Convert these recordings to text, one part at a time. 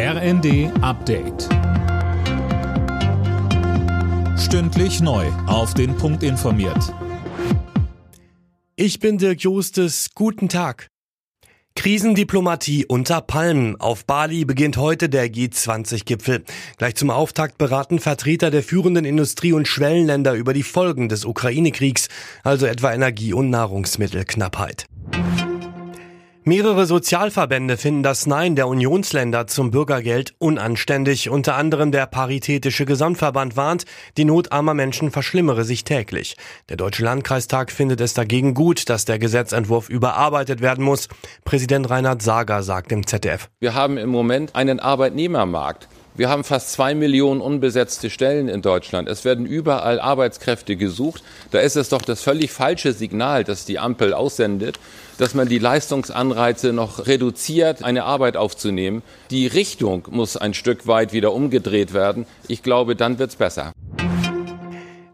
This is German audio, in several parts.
RND Update. Stündlich neu. Auf den Punkt informiert. Ich bin Dirk Jostes. Guten Tag. Krisendiplomatie unter Palmen. Auf Bali beginnt heute der G20-Gipfel. Gleich zum Auftakt beraten Vertreter der führenden Industrie- und Schwellenländer über die Folgen des Ukraine-Kriegs, also etwa Energie- und Nahrungsmittelknappheit. Mehrere Sozialverbände finden das Nein der Unionsländer zum Bürgergeld unanständig. Unter anderem der Paritätische Gesamtverband warnt, die Not armer Menschen verschlimmere sich täglich. Der Deutsche Landkreistag findet es dagegen gut, dass der Gesetzentwurf überarbeitet werden muss. Präsident Reinhard Sager sagt im ZDF. Wir haben im Moment einen Arbeitnehmermarkt. Wir haben fast zwei Millionen unbesetzte Stellen in Deutschland. Es werden überall Arbeitskräfte gesucht. Da ist es doch das völlig falsche Signal, das die Ampel aussendet, dass man die Leistungsanreize noch reduziert, eine Arbeit aufzunehmen. Die Richtung muss ein Stück weit wieder umgedreht werden. Ich glaube, dann wird's besser.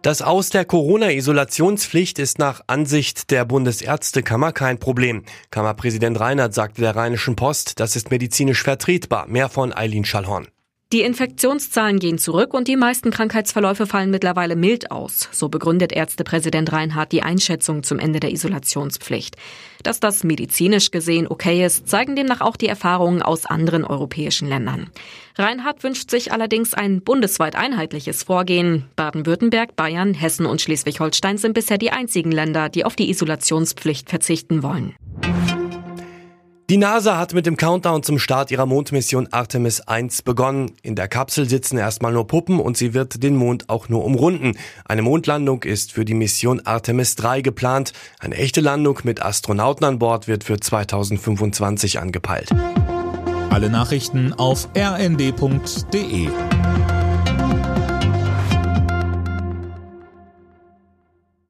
Das Aus der Corona-Isolationspflicht ist nach Ansicht der Bundesärztekammer kein Problem. Kammerpräsident Reinhardt sagte der Rheinischen Post, das ist medizinisch vertretbar. Mehr von Eileen Schallhorn. Die Infektionszahlen gehen zurück und die meisten Krankheitsverläufe fallen mittlerweile mild aus. So begründet Ärztepräsident Reinhardt die Einschätzung zum Ende der Isolationspflicht. Dass das medizinisch gesehen okay ist, zeigen demnach auch die Erfahrungen aus anderen europäischen Ländern. Reinhardt wünscht sich allerdings ein bundesweit einheitliches Vorgehen. Baden-Württemberg, Bayern, Hessen und Schleswig-Holstein sind bisher die einzigen Länder, die auf die Isolationspflicht verzichten wollen. Die NASA hat mit dem Countdown zum Start ihrer Mondmission Artemis 1 begonnen. In der Kapsel sitzen erstmal nur Puppen und sie wird den Mond auch nur umrunden. Eine Mondlandung ist für die Mission Artemis 3 geplant. Eine echte Landung mit Astronauten an Bord wird für 2025 angepeilt. Alle Nachrichten auf rnd.de